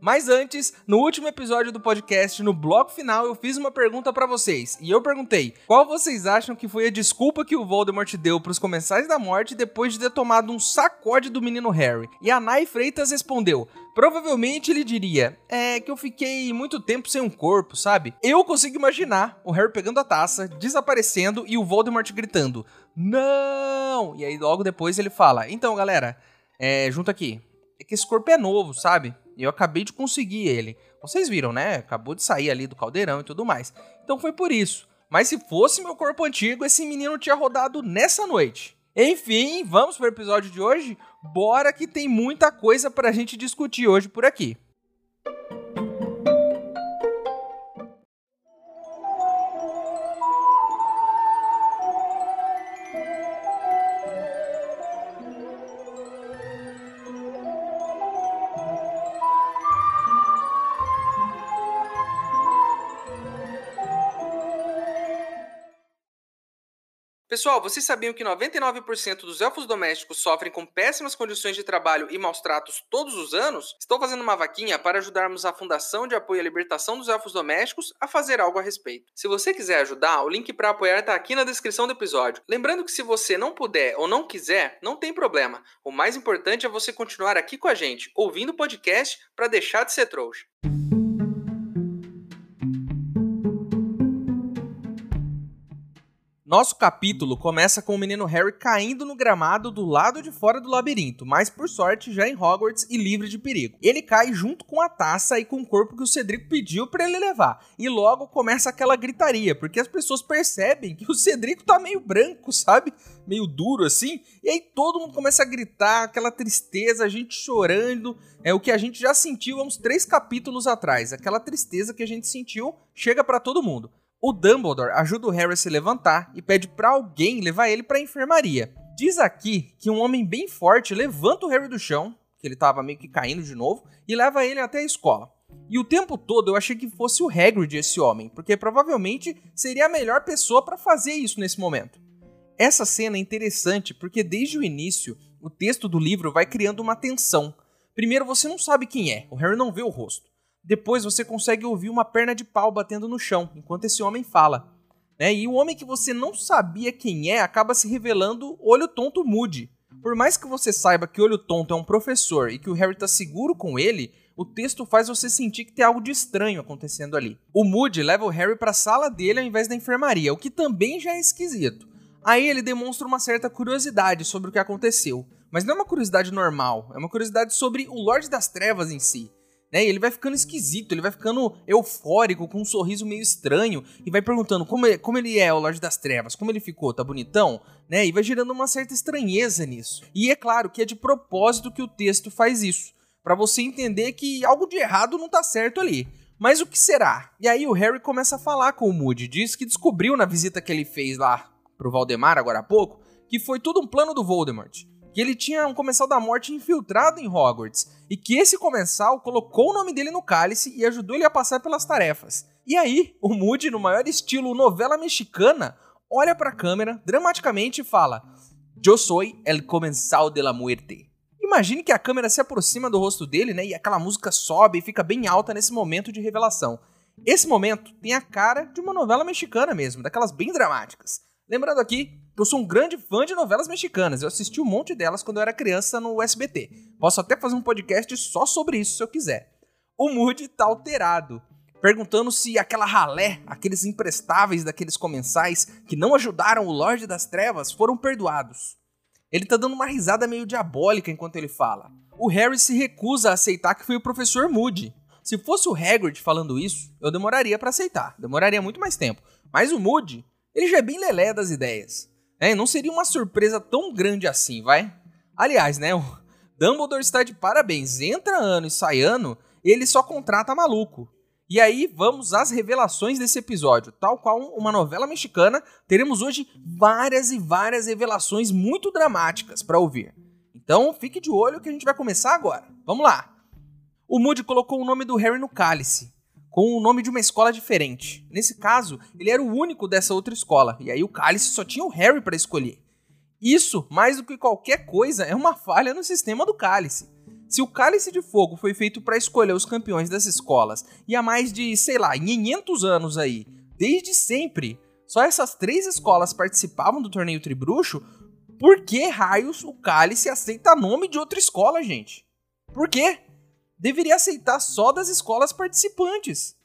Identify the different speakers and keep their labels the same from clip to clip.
Speaker 1: Mas antes, no último episódio do podcast, no bloco final, eu fiz uma pergunta para vocês. E eu perguntei: qual vocês acham que foi a desculpa que o Voldemort deu para os comensais da morte depois de ter tomado um sacode do menino Harry? E a Nai Freitas respondeu: Provavelmente ele diria: É que eu fiquei muito tempo sem um corpo, sabe? Eu consigo imaginar o Harry pegando a taça, desaparecendo e o Voldemort gritando: Não! E aí logo depois ele fala: Então galera, é, junto aqui. É que esse corpo é novo, sabe? E eu acabei de conseguir ele. Vocês viram, né? Acabou de sair ali do caldeirão e tudo mais. Então foi por isso. Mas se fosse meu corpo antigo, esse menino tinha rodado nessa noite. Enfim, vamos para o episódio de hoje? Bora que tem muita coisa para a gente discutir hoje por aqui. Pessoal, vocês sabiam que 99% dos elfos domésticos sofrem com péssimas condições de trabalho e maus tratos todos os anos? Estou fazendo uma vaquinha para ajudarmos a Fundação de Apoio à Libertação dos Elfos Domésticos a fazer algo a respeito. Se você quiser ajudar, o link para apoiar está aqui na descrição do episódio. Lembrando que se você não puder ou não quiser, não tem problema. O mais importante é você continuar aqui com a gente, ouvindo o podcast para deixar de ser trouxa. Nosso capítulo começa com o menino Harry caindo no gramado do lado de fora do labirinto, mas por sorte já em Hogwarts e livre de perigo. Ele cai junto com a taça e com o corpo que o Cedrico pediu para ele levar. E logo começa aquela gritaria, porque as pessoas percebem que o Cedrico tá meio branco, sabe? Meio duro assim. E aí todo mundo começa a gritar, aquela tristeza, a gente chorando. É o que a gente já sentiu há uns três capítulos atrás. Aquela tristeza que a gente sentiu chega para todo mundo. O Dumbledore ajuda o Harry a se levantar e pede para alguém levar ele para a enfermaria. Diz aqui que um homem bem forte levanta o Harry do chão, que ele estava meio que caindo de novo, e leva ele até a escola. E o tempo todo eu achei que fosse o Hagrid esse homem, porque provavelmente seria a melhor pessoa para fazer isso nesse momento. Essa cena é interessante porque desde o início o texto do livro vai criando uma tensão. Primeiro você não sabe quem é, o Harry não vê o rosto. Depois você consegue ouvir uma perna de pau batendo no chão, enquanto esse homem fala. Né? E o homem que você não sabia quem é acaba se revelando Olho Tonto Moody. Por mais que você saiba que Olho Tonto é um professor e que o Harry está seguro com ele, o texto faz você sentir que tem algo de estranho acontecendo ali. O Moody leva o Harry para a sala dele ao invés da enfermaria, o que também já é esquisito. Aí ele demonstra uma certa curiosidade sobre o que aconteceu, mas não é uma curiosidade normal, é uma curiosidade sobre o Lorde das Trevas em si né? E ele vai ficando esquisito, ele vai ficando eufórico, com um sorriso meio estranho, e vai perguntando como ele, como ele é, o Lorde das Trevas, como ele ficou, tá bonitão? Né? E vai gerando uma certa estranheza nisso. E é claro que é de propósito que o texto faz isso, para você entender que algo de errado não tá certo ali. Mas o que será? E aí o Harry começa a falar com o Moody, diz que descobriu na visita que ele fez lá pro Valdemar agora há pouco, que foi tudo um plano do Voldemort que ele tinha um comensal da morte infiltrado em Hogwarts e que esse comensal colocou o nome dele no cálice e ajudou ele a passar pelas tarefas. E aí, o Moody, no maior estilo novela mexicana, olha para a câmera dramaticamente e fala: Eu sou el comensal de la muerte. Imagine que a câmera se aproxima do rosto dele, né? E aquela música sobe e fica bem alta nesse momento de revelação. Esse momento tem a cara de uma novela mexicana mesmo, daquelas bem dramáticas. Lembrando aqui eu sou um grande fã de novelas mexicanas. Eu assisti um monte delas quando eu era criança no SBT. Posso até fazer um podcast só sobre isso se eu quiser. O Moody tá alterado, perguntando se aquela ralé, aqueles imprestáveis daqueles comensais que não ajudaram o Lorde das Trevas foram perdoados. Ele tá dando uma risada meio diabólica enquanto ele fala. O Harry se recusa a aceitar que foi o professor Moody. Se fosse o Hagrid falando isso, eu demoraria para aceitar, demoraria muito mais tempo. Mas o Moody, ele já é bem lelé das ideias. É, não seria uma surpresa tão grande assim, vai? Aliás, né? O Dumbledore está de parabéns. Entra ano e sai ano, ele só contrata maluco. E aí vamos às revelações desse episódio. Tal qual uma novela mexicana, teremos hoje várias e várias revelações muito dramáticas para ouvir. Então fique de olho que a gente vai começar agora. Vamos lá! O Moody colocou o nome do Harry no cálice, com o nome de uma escola diferente. Nesse caso, ele era o único dessa outra escola, e aí o cálice só tinha o Harry para escolher. Isso, mais do que qualquer coisa, é uma falha no sistema do cálice. Se o Cálice de Fogo foi feito para escolher os campeões das escolas e há mais de, sei lá, 500 anos aí, desde sempre, só essas três escolas participavam do torneio Tribruxo, por que raios o Cálice aceita nome de outra escola, gente? Por quê? Deveria aceitar só das escolas participantes.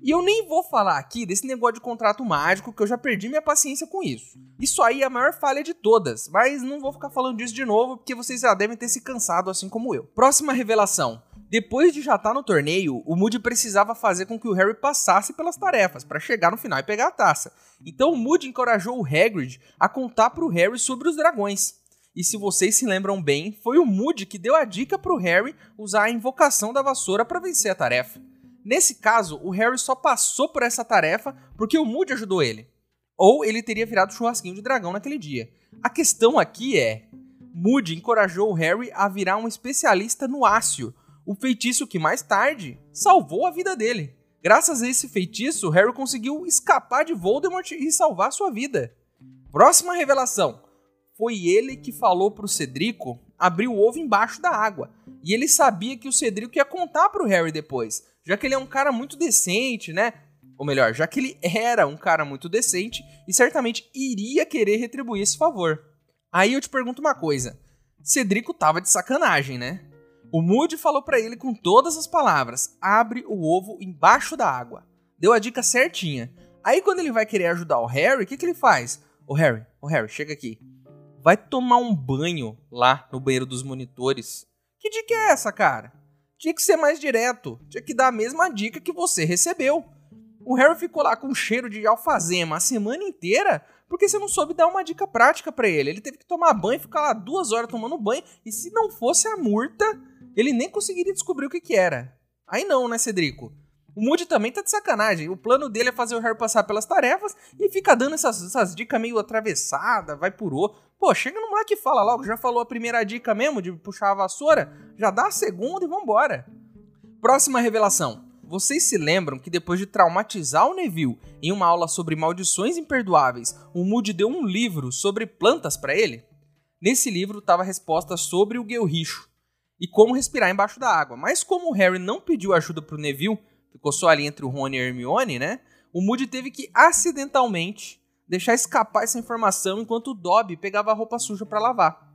Speaker 1: E eu nem vou falar aqui desse negócio de contrato mágico, que eu já perdi minha paciência com isso. Isso aí é a maior falha de todas, mas não vou ficar falando disso de novo, porque vocês já devem ter se cansado assim como eu. Próxima revelação. Depois de já estar no torneio, o Moody precisava fazer com que o Harry passasse pelas tarefas para chegar no final e pegar a taça. Então o Moody encorajou o Hagrid a contar para o Harry sobre os dragões. E se vocês se lembram bem, foi o Moody que deu a dica para o Harry usar a invocação da vassoura para vencer a tarefa. Nesse caso, o Harry só passou por essa tarefa porque o Moody ajudou ele. Ou ele teria virado churrasquinho de dragão naquele dia. A questão aqui é: Moody encorajou o Harry a virar um especialista no ácio, o feitiço que mais tarde salvou a vida dele. Graças a esse feitiço, Harry conseguiu escapar de Voldemort e salvar sua vida. Próxima revelação. Foi ele que falou pro Cedrico abrir o ovo embaixo da água. E ele sabia que o Cedrico ia contar pro Harry depois já que ele é um cara muito decente, né? Ou melhor, já que ele era um cara muito decente e certamente iria querer retribuir esse favor. Aí eu te pergunto uma coisa: Cedrico tava de sacanagem, né? O Moody falou para ele com todas as palavras: abre o ovo embaixo da água. Deu a dica certinha. Aí quando ele vai querer ajudar o Harry, o que, que ele faz? O Harry, o Harry, chega aqui. Vai tomar um banho lá no banheiro dos monitores. Que dica é essa, cara? Tinha que ser mais direto, tinha que dar a mesma dica que você recebeu. O Harry ficou lá com cheiro de alfazema a semana inteira porque você não soube dar uma dica prática para ele. Ele teve que tomar banho, ficar lá duas horas tomando banho, e se não fosse a murta, ele nem conseguiria descobrir o que, que era. Aí não, né, Cedrico? O Moody também tá de sacanagem. O plano dele é fazer o Harry passar pelas tarefas e fica dando essas, essas dicas meio atravessadas, vai por o. Pô, chega no moleque e fala logo, já falou a primeira dica mesmo de puxar a vassoura, já dá a segunda e vambora. Próxima revelação. Vocês se lembram que depois de traumatizar o Neville em uma aula sobre maldições imperdoáveis, o Moody deu um livro sobre plantas para ele? Nesse livro estava a resposta sobre o guelricho e como respirar embaixo da água. Mas como o Harry não pediu ajuda pro Neville, ficou só ali entre o Rony e a Hermione, né? O Moody teve que acidentalmente deixar escapar essa informação enquanto o Dobby pegava a roupa suja para lavar.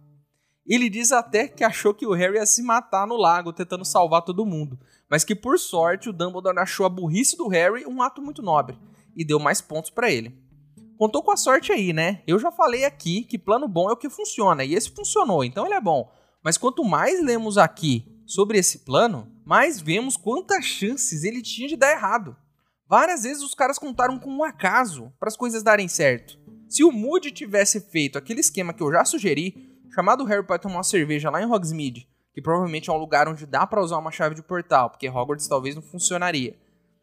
Speaker 1: Ele diz até que achou que o Harry ia se matar no lago tentando salvar todo mundo, mas que por sorte o Dumbledore achou a burrice do Harry um ato muito nobre e deu mais pontos para ele. Contou com a sorte aí, né? Eu já falei aqui que plano bom é o que funciona e esse funcionou, então ele é bom. Mas quanto mais lemos aqui sobre esse plano, mais vemos quantas chances ele tinha de dar errado. Várias vezes os caras contaram com um acaso para as coisas darem certo. Se o Moody tivesse feito aquele esquema que eu já sugeri, chamado Harry para tomar uma cerveja lá em Hogsmeade, que provavelmente é um lugar onde dá para usar uma chave de portal, porque Hogwarts talvez não funcionaria.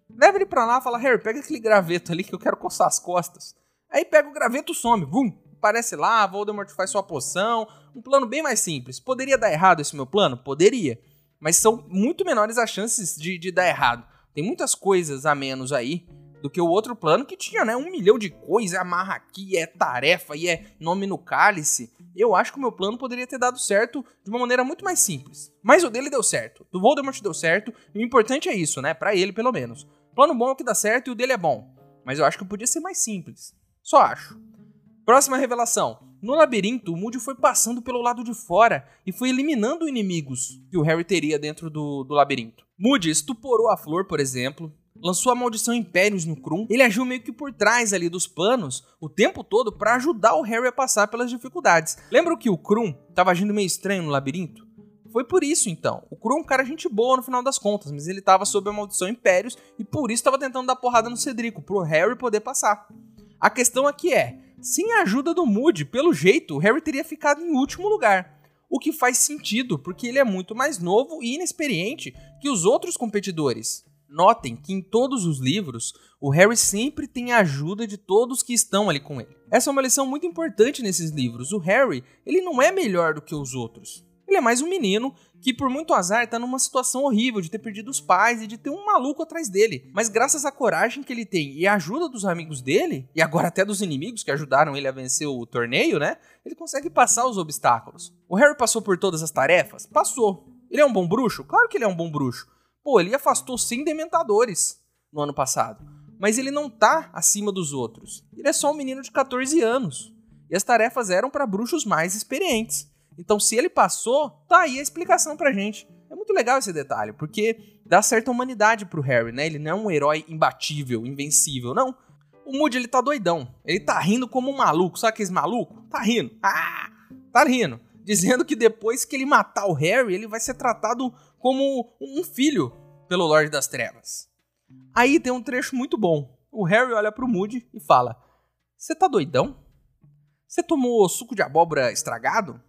Speaker 1: Leva ele pra lá e fala: Harry, pega aquele graveto ali que eu quero coçar as costas. Aí pega o graveto some, vum, aparece lá, Voldemort faz sua poção. Um plano bem mais simples. Poderia dar errado esse meu plano? Poderia mas são muito menores as chances de, de dar errado. Tem muitas coisas a menos aí do que o outro plano que tinha, né? Um milhão de coisas, amarra aqui, é tarefa e é nome no cálice. Eu acho que o meu plano poderia ter dado certo de uma maneira muito mais simples. Mas o dele deu certo. Do Voldemort deu certo. E o importante é isso, né? Para ele, pelo menos. Plano bom é o que dá certo e o dele é bom. Mas eu acho que podia ser mais simples. Só acho. Próxima revelação. No labirinto, o Moody foi passando pelo lado de fora e foi eliminando inimigos que o Harry teria dentro do, do labirinto. Moody estuporou a flor, por exemplo, lançou a maldição Impérios no Krum. Ele agiu meio que por trás ali dos panos o tempo todo para ajudar o Harry a passar pelas dificuldades. Lembra que o Krum estava agindo meio estranho no labirinto? Foi por isso então. O Krum é um cara gente boa no final das contas, mas ele estava sob a maldição Impérios e por isso estava tentando dar porrada no Cedrico, pro Harry poder passar. A questão aqui é, sem a ajuda do Moody, pelo jeito, o Harry teria ficado em último lugar. O que faz sentido, porque ele é muito mais novo e inexperiente que os outros competidores. Notem que em todos os livros, o Harry sempre tem a ajuda de todos que estão ali com ele. Essa é uma lição muito importante nesses livros. O Harry, ele não é melhor do que os outros. Ele é mais um menino que, por muito azar, tá numa situação horrível de ter perdido os pais e de ter um maluco atrás dele. Mas graças à coragem que ele tem e à ajuda dos amigos dele, e agora até dos inimigos que ajudaram ele a vencer o torneio, né? Ele consegue passar os obstáculos. O Harry passou por todas as tarefas? Passou. Ele é um bom bruxo? Claro que ele é um bom bruxo. Pô, ele afastou 100 dementadores no ano passado. Mas ele não tá acima dos outros. Ele é só um menino de 14 anos. E as tarefas eram para bruxos mais experientes. Então, se ele passou, tá aí a explicação pra gente. É muito legal esse detalhe, porque dá certa humanidade pro Harry, né? Ele não é um herói imbatível, invencível, não. O Moody, ele tá doidão. Ele tá rindo como um maluco. Sabe aqueles maluco? Tá rindo. Ah! Tá rindo. Dizendo que depois que ele matar o Harry, ele vai ser tratado como um filho pelo Lorde das Trevas. Aí tem um trecho muito bom. O Harry olha pro Moody e fala: Você tá doidão? Você tomou suco de abóbora estragado?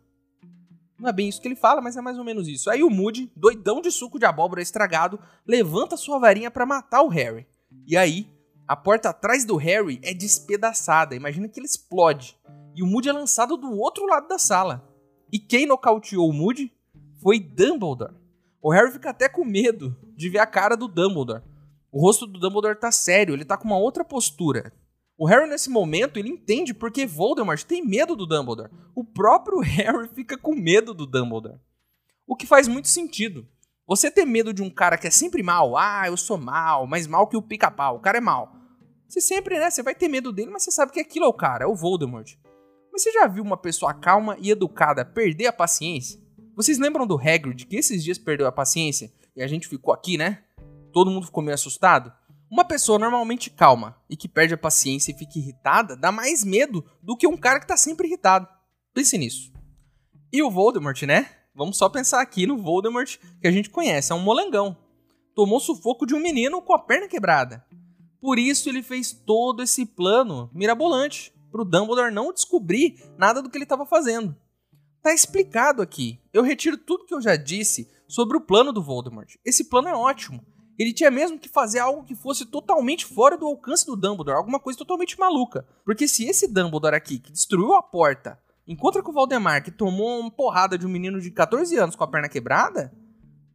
Speaker 1: Não é bem isso que ele fala, mas é mais ou menos isso. Aí o Moody, doidão de suco de abóbora estragado, levanta sua varinha para matar o Harry. E aí, a porta atrás do Harry é despedaçada. Imagina que ele explode. E o Moody é lançado do outro lado da sala. E quem nocauteou o Moody foi Dumbledore. O Harry fica até com medo de ver a cara do Dumbledore. O rosto do Dumbledore tá sério, ele tá com uma outra postura. O Harry, nesse momento, ele entende porque Voldemort tem medo do Dumbledore. O próprio Harry fica com medo do Dumbledore. O que faz muito sentido. Você ter medo de um cara que é sempre mal, ah, eu sou mal, mais mal que o pica-pau, o cara é mal. Você sempre, né, você vai ter medo dele, mas você sabe que aquilo é o cara, é o Voldemort. Mas você já viu uma pessoa calma e educada perder a paciência? Vocês lembram do Hagrid que esses dias perdeu a paciência e a gente ficou aqui, né? Todo mundo ficou meio assustado? Uma pessoa normalmente calma e que perde a paciência e fica irritada dá mais medo do que um cara que tá sempre irritado. Pense nisso. E o Voldemort, né? Vamos só pensar aqui no Voldemort que a gente conhece, é um molengão. Tomou sufoco de um menino com a perna quebrada. Por isso ele fez todo esse plano mirabolante para o Dumbledore não descobrir nada do que ele estava fazendo. Tá explicado aqui. Eu retiro tudo que eu já disse sobre o plano do Voldemort. Esse plano é ótimo. Ele tinha mesmo que fazer algo que fosse totalmente fora do alcance do Dumbledore, alguma coisa totalmente maluca. Porque se esse Dumbledore aqui, que destruiu a porta, encontra com o Valdemar, que tomou uma porrada de um menino de 14 anos com a perna quebrada,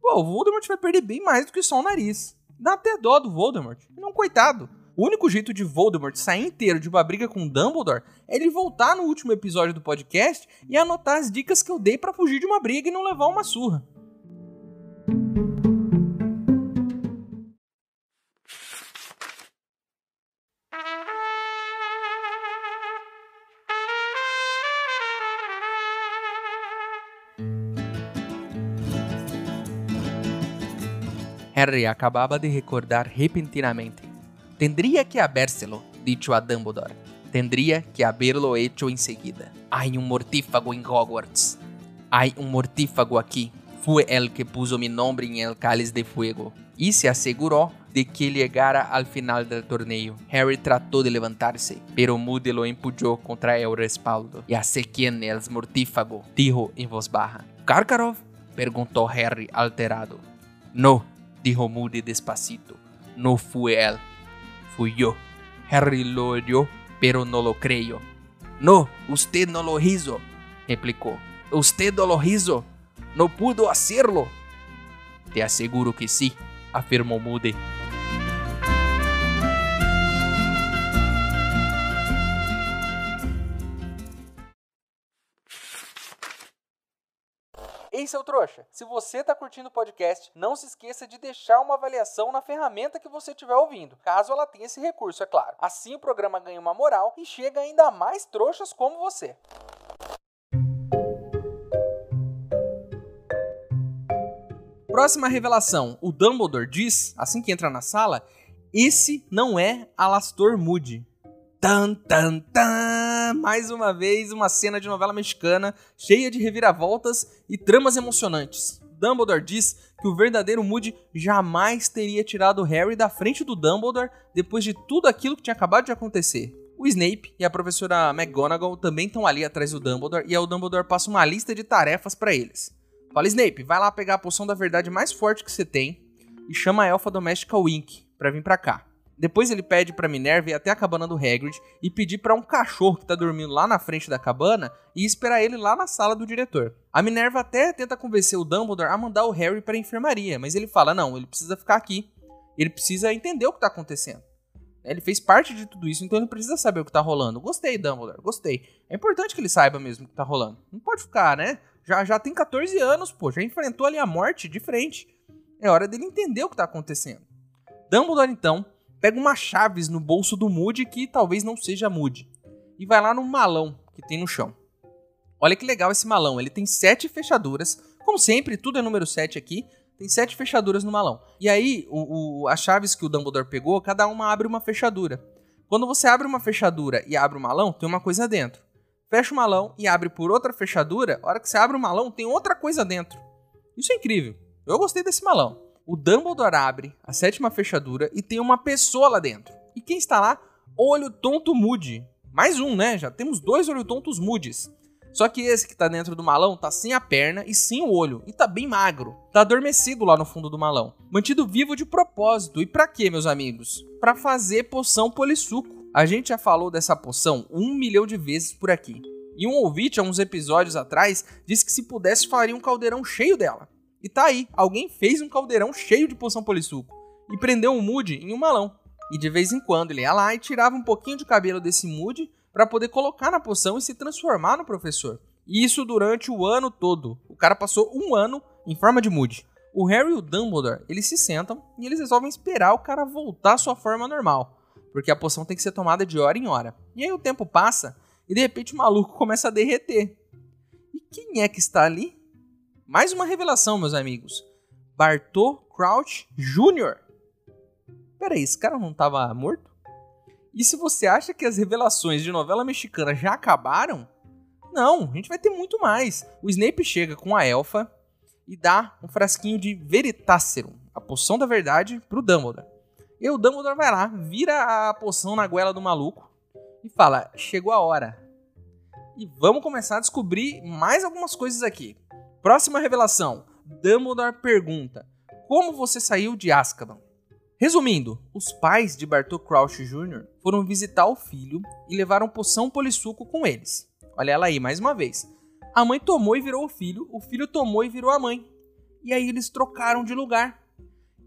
Speaker 1: pô, o Voldemort vai perder bem mais do que só o nariz. Dá até dó do Voldemort. Ele é um coitado. O único jeito de Voldemort sair inteiro de uma briga com Dumbledore é ele voltar no último episódio do podcast e anotar as dicas que eu dei para fugir de uma briga e não levar uma surra. Harry acababa de recordar repentinamente. Tendría que habérselo dicho a Dumbledore. Tendría que haberlo hecho enseguida. Hay un mortífago en Hogwarts. Hay un mortífago aquí. Fue el que puso mi nombre en el cáliz de fuego. Y se aseguró de que llegara al final del torneo. Harry trató de levantarse, pero Moody lo empujó contra el respaldo. Ya sé quién mortífago, dijo en voz baja. ¿Karkaroff? preguntó Harry alterado. No, dijo Moody despacito. No fue él, fui yo. Harry lo oyó, pero no lo creyó. No, usted no lo hizo, replicó. Usted no lo hizo. No pudo hacerlo. Te aseguro que sí, afirmó Moody. Seu trouxa, se você está curtindo o podcast, não se esqueça de deixar uma avaliação na ferramenta que você estiver ouvindo, caso ela tenha esse recurso, é claro. Assim o programa ganha uma moral e chega ainda mais trouxas como você. Próxima revelação. O Dumbledore diz, assim que entra na sala, esse não é Alastor Moody. Tan, tan, tan! Mais uma vez, uma cena de novela mexicana cheia de reviravoltas e tramas emocionantes. Dumbledore diz que o verdadeiro Moody jamais teria tirado Harry da frente do Dumbledore depois de tudo aquilo que tinha acabado de acontecer. O Snape e a professora McGonagall também estão ali atrás do Dumbledore e o Dumbledore passa uma lista de tarefas para eles. Fala, Snape, vai lá pegar a poção da verdade mais forte que você tem, e chama a elfa doméstica Wink para vir para cá. Depois ele pede para Minerva ir até a cabana do Hagrid e pedir para um cachorro que tá dormindo lá na frente da cabana e esperar ele lá na sala do diretor. A Minerva até tenta convencer o Dumbledore a mandar o Harry para enfermaria, mas ele fala: "Não, ele precisa ficar aqui. Ele precisa entender o que tá acontecendo." Ele fez parte de tudo isso, então ele precisa saber o que tá rolando. Gostei, Dumbledore, gostei. É importante que ele saiba mesmo o que tá rolando. Não pode ficar, né? Já, já tem 14 anos, pô, já enfrentou ali a morte de frente. É hora dele entender o que tá acontecendo. Dumbledore, então, pega uma chaves no bolso do Moody, que talvez não seja Moody, e vai lá no malão que tem no chão. Olha que legal esse malão, ele tem sete fechaduras. Como sempre, tudo é número 7 aqui, tem sete fechaduras no malão. E aí, o, o, as chaves que o Dumbledore pegou, cada uma abre uma fechadura. Quando você abre uma fechadura e abre o malão, tem uma coisa dentro. Fecha o malão e abre por outra fechadura, a hora que você abre o malão, tem outra coisa dentro. Isso é incrível. Eu gostei desse malão. O Dumbledore abre a sétima fechadura e tem uma pessoa lá dentro. E quem está lá? Olho Tonto Moody. Mais um, né? Já temos dois Olho Tontos Moody's. Só que esse que tá dentro do malão tá sem a perna e sem o olho. E tá bem magro. Tá adormecido lá no fundo do malão. Mantido vivo de propósito. E para quê, meus amigos? Para fazer poção polissuco. A gente já falou dessa poção um milhão de vezes por aqui. E um ouvinte, há uns episódios atrás, disse que se pudesse faria um caldeirão cheio dela. E tá aí, alguém fez um caldeirão cheio de poção polissuco e prendeu um Moody em um malão. E de vez em quando ele ia lá e tirava um pouquinho de cabelo desse Moody para poder colocar na poção e se transformar no professor. E isso durante o ano todo. O cara passou um ano em forma de Moody. O Harry e o Dumbledore, eles se sentam e eles resolvem esperar o cara voltar à sua forma normal. Porque a poção tem que ser tomada de hora em hora. E aí o tempo passa e de repente o maluco começa a derreter. E quem é que está ali? Mais uma revelação, meus amigos. Bartô Crouch Jr. Peraí, esse cara não estava morto? E se você acha que as revelações de novela mexicana já acabaram, não, a gente vai ter muito mais. O Snape chega com a elfa e dá um frasquinho de Veritaserum, a poção da verdade, pro Dumbledore. E o Dumbledore vai lá, vira a poção na goela do maluco e fala: chegou a hora. E vamos começar a descobrir mais algumas coisas aqui. Próxima revelação: Dumbledore pergunta: Como você saiu de Azkaban? Resumindo, os pais de Bartol Crouch Jr. foram visitar o filho e levaram poção polissuco com eles. Olha ela aí mais uma vez. A mãe tomou e virou o filho, o filho tomou e virou a mãe. E aí eles trocaram de lugar.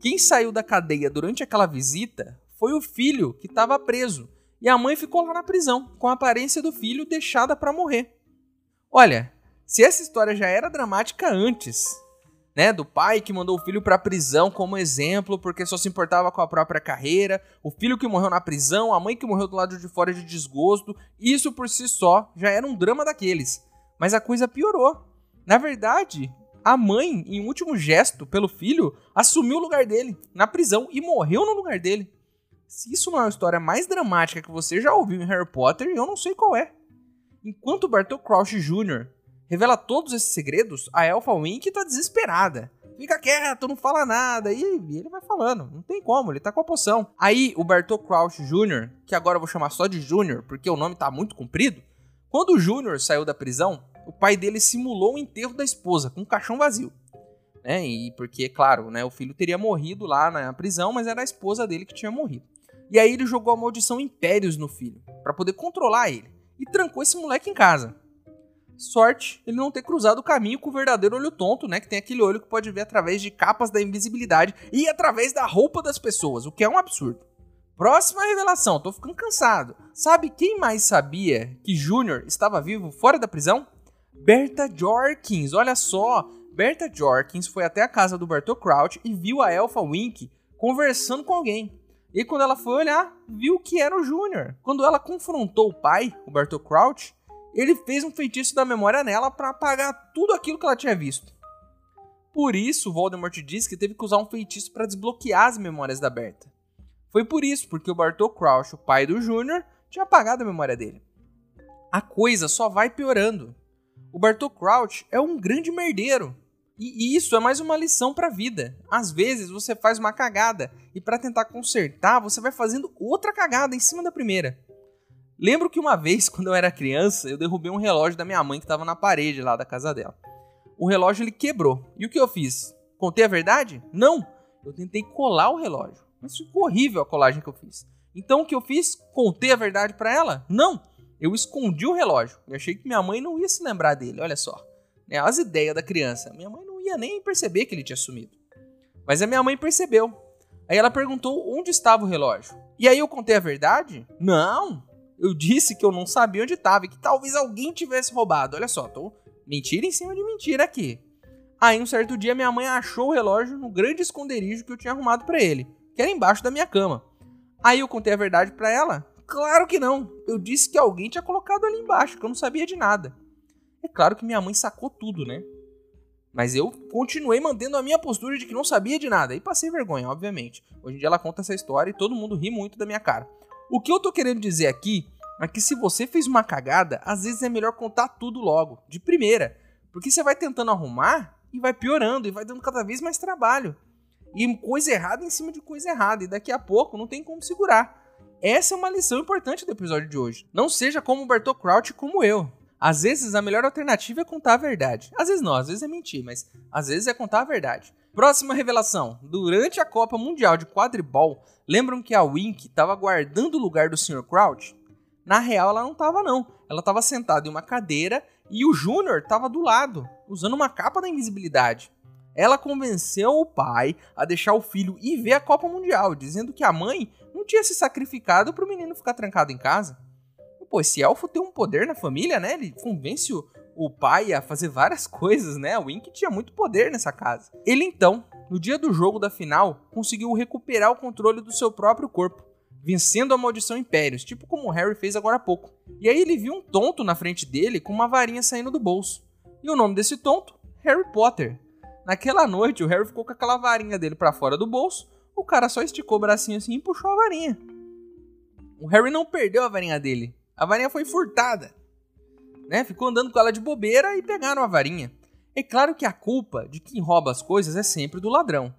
Speaker 1: Quem saiu da cadeia durante aquela visita foi o filho que estava preso. E a mãe ficou lá na prisão, com a aparência do filho deixada para morrer. Olha, se essa história já era dramática antes, né, do pai que mandou o filho para a prisão como exemplo porque só se importava com a própria carreira, o filho que morreu na prisão, a mãe que morreu do lado de fora de desgosto, isso por si só já era um drama daqueles. Mas a coisa piorou. Na verdade, a mãe, em último gesto pelo filho, assumiu o lugar dele na prisão e morreu no lugar dele. Se isso não é a história mais dramática que você já ouviu em Harry Potter, eu não sei qual é. Enquanto Bartol Crouch Jr revela todos esses segredos, a Elfa Wink tá desesperada. Fica quieto, não fala nada. E ele vai falando, não tem como, ele tá com a poção. Aí o Bartol Crouch Jr., que agora eu vou chamar só de Jr., porque o nome tá muito comprido. Quando o Jr. saiu da prisão, o pai dele simulou o enterro da esposa, com um caixão vazio. Né? E porque, claro, né, o filho teria morrido lá na prisão, mas era a esposa dele que tinha morrido. E aí ele jogou a maldição Impérios no filho, para poder controlar ele. E trancou esse moleque em casa. Sorte ele não ter cruzado o caminho com o verdadeiro olho tonto, né? Que tem aquele olho que pode ver através de capas da invisibilidade e através da roupa das pessoas, o que é um absurdo. Próxima revelação, tô ficando cansado. Sabe quem mais sabia que Júnior estava vivo fora da prisão? Berta Jorkins, olha só. Berta Jorkins foi até a casa do Bartol Crouch e viu a Elfa Wink conversando com alguém. E quando ela foi olhar, viu que era o Júnior. Quando ela confrontou o pai, o Bartol Crouch, ele fez um feitiço da memória nela para apagar tudo aquilo que ela tinha visto. Por isso, Voldemort diz que teve que usar um feitiço para desbloquear as memórias da Berta. Foi por isso, porque o Bartol Crouch, o pai do Júnior, tinha apagado a memória dele. A coisa só vai piorando. O Bartol Crouch é um grande merdeiro. E isso é mais uma lição para a vida. Às vezes você faz uma cagada e para tentar consertar, você vai fazendo outra cagada em cima da primeira. Lembro que uma vez, quando eu era criança, eu derrubei um relógio da minha mãe que estava na parede lá da casa dela. O relógio ele quebrou. E o que eu fiz? Contei a verdade? Não! Eu tentei colar o relógio, mas ficou horrível a colagem que eu fiz. Então o que eu fiz? Contei a verdade para ela? Não! Eu escondi o relógio. Eu achei que minha mãe não ia se lembrar dele, olha só. É as ideias da criança. Minha mãe não ia nem perceber que ele tinha sumido. Mas a minha mãe percebeu. Aí ela perguntou onde estava o relógio. E aí eu contei a verdade? Não! Eu disse que eu não sabia onde estava e que talvez alguém tivesse roubado. Olha só, tô mentira em cima de mentira aqui. Aí um certo dia minha mãe achou o relógio no grande esconderijo que eu tinha arrumado para ele, que era embaixo da minha cama. Aí eu contei a verdade para ela. Claro que não. Eu disse que alguém tinha colocado ali embaixo, que eu não sabia de nada. É claro que minha mãe sacou tudo, né? Mas eu continuei mantendo a minha postura de que não sabia de nada. E passei vergonha, obviamente. Hoje em dia ela conta essa história e todo mundo ri muito da minha cara. O que eu tô querendo dizer aqui é que se você fez uma cagada, às vezes é melhor contar tudo logo, de primeira. Porque você vai tentando arrumar e vai piorando e vai dando cada vez mais trabalho. E coisa errada em cima de coisa errada. E daqui a pouco não tem como segurar. Essa é uma lição importante do episódio de hoje. Não seja como o Bartol Crouch como eu. Às vezes a melhor alternativa é contar a verdade. Às vezes não, às vezes é mentir, mas às vezes é contar a verdade. Próxima revelação. Durante a Copa Mundial de Quadribol, lembram que a Wink estava guardando o lugar do Sr. Crouch? Na real, ela não estava não. Ela estava sentada em uma cadeira e o Júnior estava do lado, usando uma capa da invisibilidade. Ela convenceu o pai a deixar o filho ir ver a Copa Mundial, dizendo que a mãe não tinha se sacrificado para o menino ficar trancado em casa. Pô, esse elfo tem um poder na família, né? Ele convence o, o pai a fazer várias coisas, né? O Wink tinha muito poder nessa casa. Ele então, no dia do jogo da final, conseguiu recuperar o controle do seu próprio corpo, vencendo a maldição Impérios, tipo como o Harry fez agora há pouco. E aí ele viu um tonto na frente dele com uma varinha saindo do bolso. E o nome desse tonto? Harry Potter. Naquela noite, o Harry ficou com aquela varinha dele para fora do bolso, o cara só esticou o bracinho assim e puxou a varinha. O Harry não perdeu a varinha dele, a varinha foi furtada. Né? Ficou andando com ela de bobeira e pegaram a varinha. É claro que a culpa de quem rouba as coisas é sempre do ladrão.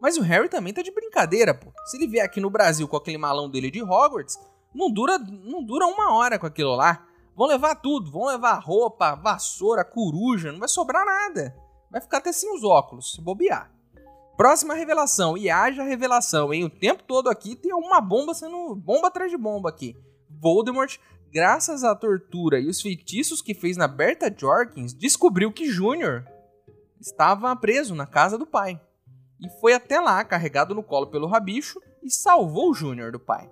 Speaker 1: Mas o Harry também tá de brincadeira, pô. Se ele vier aqui no Brasil com aquele malão dele de Hogwarts, não dura, não dura uma hora com aquilo lá. Vão levar tudo, vão levar roupa, vassoura, coruja, não vai sobrar nada. Vai ficar até sem os óculos, se bobear. Próxima revelação, e haja revelação, hein? O tempo todo aqui tem uma bomba sendo. bomba atrás de bomba aqui. Voldemort graças à tortura e os feitiços que fez na Berta Jorkins, descobriu que Júnior estava preso na casa do pai. E foi até lá, carregado no colo pelo rabicho, e salvou Júnior do pai.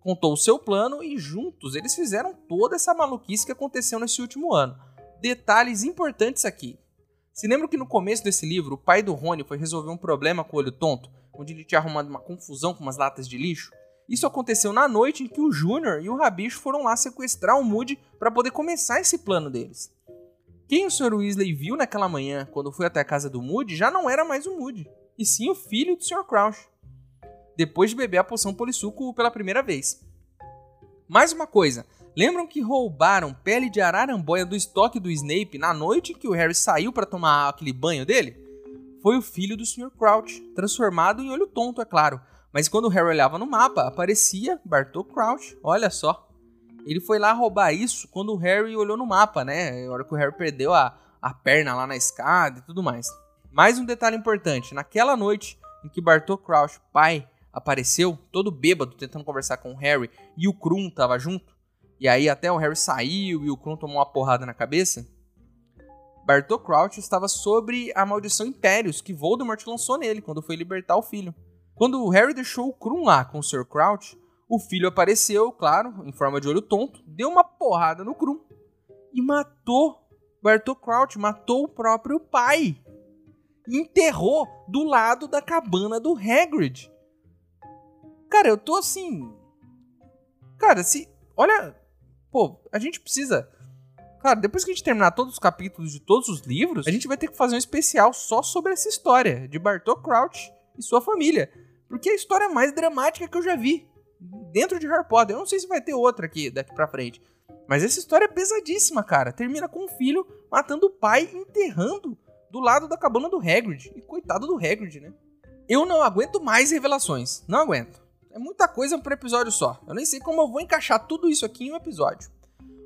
Speaker 1: Contou o seu plano e juntos eles fizeram toda essa maluquice que aconteceu nesse último ano. Detalhes importantes aqui. Se lembra que no começo desse livro, o pai do Rony foi resolver um problema com o olho tonto, onde ele tinha arrumado uma confusão com umas latas de lixo? Isso aconteceu na noite em que o Júnior e o Rabicho foram lá sequestrar o Moody para poder começar esse plano deles. Quem o Sr. Weasley viu naquela manhã, quando foi até a casa do Moody, já não era mais o Moody, e sim o filho do Sr. Crouch, depois de beber a poção polissuco pela primeira vez. Mais uma coisa, lembram que roubaram pele de araramboia do estoque do Snape na noite em que o Harry saiu para tomar aquele banho dele? Foi o filho do Sr. Crouch, transformado em olho tonto, é claro, mas quando o Harry olhava no mapa, aparecia Bartol Crouch. Olha só. Ele foi lá roubar isso quando o Harry olhou no mapa, né? Na hora que o Harry perdeu a, a perna lá na escada e tudo mais. Mais um detalhe importante: naquela noite em que Bartol Crouch, pai, apareceu, todo bêbado, tentando conversar com o Harry, e o Krum tava junto, e aí até o Harry saiu e o Krum tomou uma porrada na cabeça. Bartol Crouch estava sobre a maldição Impérios que Voldemort lançou nele quando foi libertar o filho. Quando o Harry deixou o Krum lá com o Sr. Crouch, o filho apareceu, claro, em forma de olho tonto, deu uma porrada no Krum e matou Bartol Crouch, matou o próprio pai. Enterrou do lado da cabana do Hagrid. Cara, eu tô assim. Cara, se. Olha. Pô, a gente precisa. Cara, depois que a gente terminar todos os capítulos de todos os livros, a gente vai ter que fazer um especial só sobre essa história de Bartol Crouch e sua família. Porque é a história mais dramática que eu já vi dentro de Harry Potter. Eu não sei se vai ter outra aqui daqui pra frente. Mas essa história é pesadíssima, cara. Termina com o filho matando o pai enterrando do lado da cabana do Hagrid. E coitado do Hagrid, né? Eu não aguento mais revelações. Não aguento. É muita coisa para episódio só. Eu nem sei como eu vou encaixar tudo isso aqui em um episódio.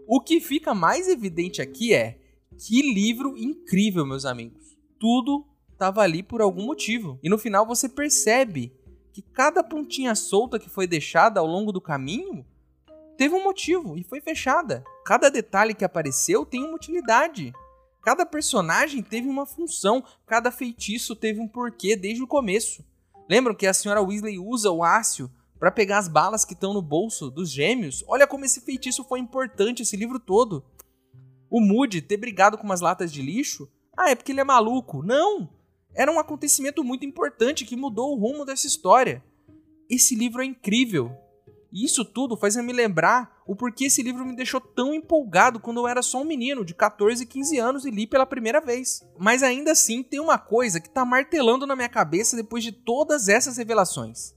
Speaker 1: O que fica mais evidente aqui é que livro incrível, meus amigos. Tudo estava ali por algum motivo. E no final você percebe que cada pontinha solta que foi deixada ao longo do caminho teve um motivo e foi fechada. Cada detalhe que apareceu tem uma utilidade. Cada personagem teve uma função, cada feitiço teve um porquê desde o começo. Lembram que a senhora Weasley usa o ácio para pegar as balas que estão no bolso dos gêmeos? Olha como esse feitiço foi importante esse livro todo. O Moody ter brigado com umas latas de lixo? Ah, é porque ele é maluco. Não! Era um acontecimento muito importante que mudou o rumo dessa história. Esse livro é incrível. E isso tudo faz eu me lembrar o porquê esse livro me deixou tão empolgado quando eu era só um menino de 14, 15 anos e li pela primeira vez. Mas ainda assim tem uma coisa que está martelando na minha cabeça depois de todas essas revelações.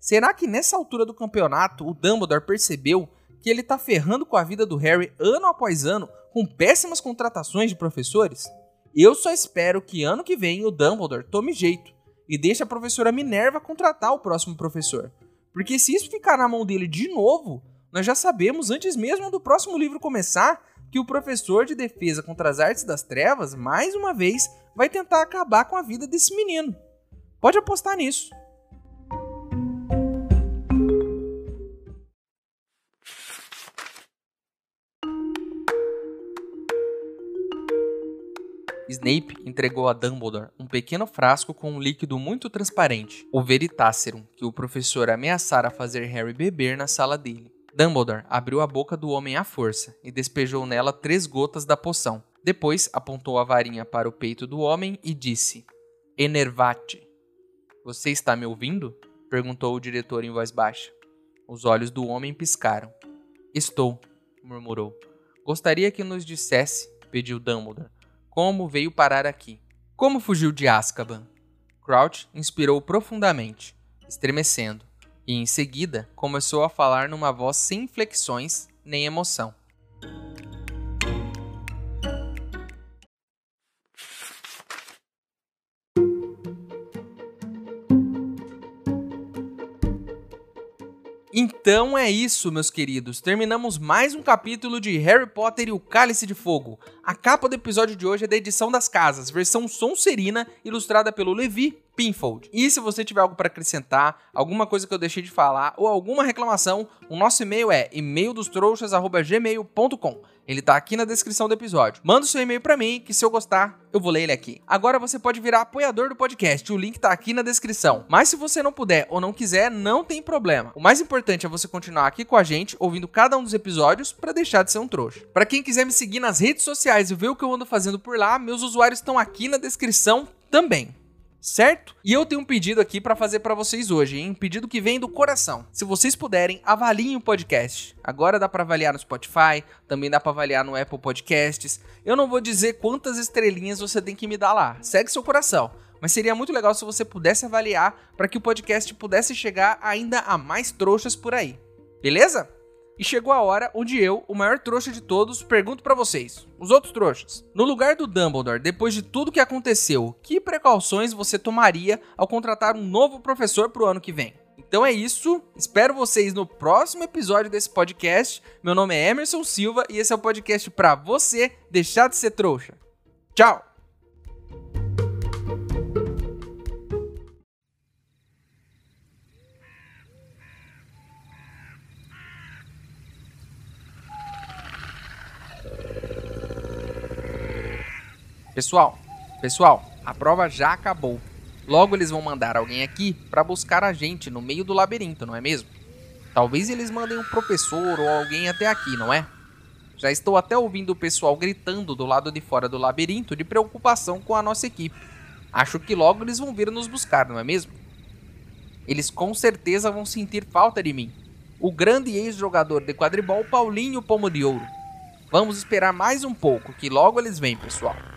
Speaker 1: Será que nessa altura do campeonato o Dumbledore percebeu que ele está ferrando com a vida do Harry ano após ano com péssimas contratações de professores? Eu só espero que ano que vem o Dumbledore tome jeito e deixe a professora Minerva contratar o próximo professor. Porque se isso ficar na mão dele de novo, nós já sabemos antes mesmo do próximo livro começar que o professor de defesa contra as artes das trevas, mais uma vez, vai tentar acabar com a vida desse menino. Pode apostar nisso. Snape entregou a Dumbledore um pequeno frasco com um líquido muito transparente, o Veritaserum, que o professor ameaçara fazer Harry beber na sala dele. Dumbledore abriu a boca do homem à força e despejou nela três gotas da poção. Depois apontou a varinha para o peito do homem e disse: Enervate. Você está me ouvindo? perguntou o diretor em voz baixa. Os olhos do homem piscaram. Estou, murmurou. Gostaria que nos dissesse, pediu Dumbledore, como veio parar aqui? Como fugiu de Azkaban? Crouch inspirou profundamente, estremecendo, e em seguida começou a falar numa voz sem inflexões nem emoção. Então é isso, meus queridos. Terminamos mais um capítulo de Harry Potter e o Cálice de Fogo. A capa do episódio de hoje é da edição das casas, versão Sonserina, ilustrada pelo Levi Pinfold. E se você tiver algo para acrescentar, alguma coisa que eu deixei de falar ou alguma reclamação, o nosso e-mail é e-maildostrouxas@gmail.com. Ele tá aqui na descrição do episódio. Manda o seu e-mail para mim, que se eu gostar, eu vou ler ele aqui. Agora você pode virar apoiador do podcast, o link tá aqui na descrição. Mas se você não puder ou não quiser, não tem problema. O mais importante é você continuar aqui com a gente, ouvindo cada um dos episódios para deixar de ser um trouxa. Para quem quiser me seguir nas redes sociais e ver o que eu ando fazendo por lá, meus usuários estão aqui na descrição também certo? E eu tenho um pedido aqui para fazer para vocês hoje, hein? Um pedido que vem do coração. Se vocês puderem, avaliem o podcast. Agora dá para avaliar no Spotify, também dá para avaliar no Apple Podcasts. Eu não vou dizer quantas estrelinhas você tem que me dar lá. Segue seu coração. Mas seria muito legal se você pudesse avaliar para que o podcast pudesse chegar ainda a mais trouxas por aí. Beleza? E chegou a hora onde eu, o maior trouxa de todos, pergunto para vocês, os outros trouxas. No lugar do Dumbledore, depois de tudo que aconteceu, que precauções você tomaria ao contratar um novo professor pro ano que vem? Então é isso, espero vocês no próximo episódio desse podcast. Meu nome é Emerson Silva e esse é o podcast para você deixar de ser trouxa. Tchau! Pessoal, pessoal, a prova já acabou. Logo eles vão mandar alguém aqui para buscar a gente no meio do labirinto, não é mesmo? Talvez eles mandem um professor ou alguém até aqui, não é? Já estou até ouvindo o pessoal gritando do lado de fora do labirinto de preocupação com a nossa equipe. Acho que logo eles vão vir nos buscar, não é mesmo? Eles com certeza vão sentir falta de mim. O grande ex-jogador de quadribol Paulinho Pomo de Ouro. Vamos esperar mais um pouco, que logo eles vêm, pessoal.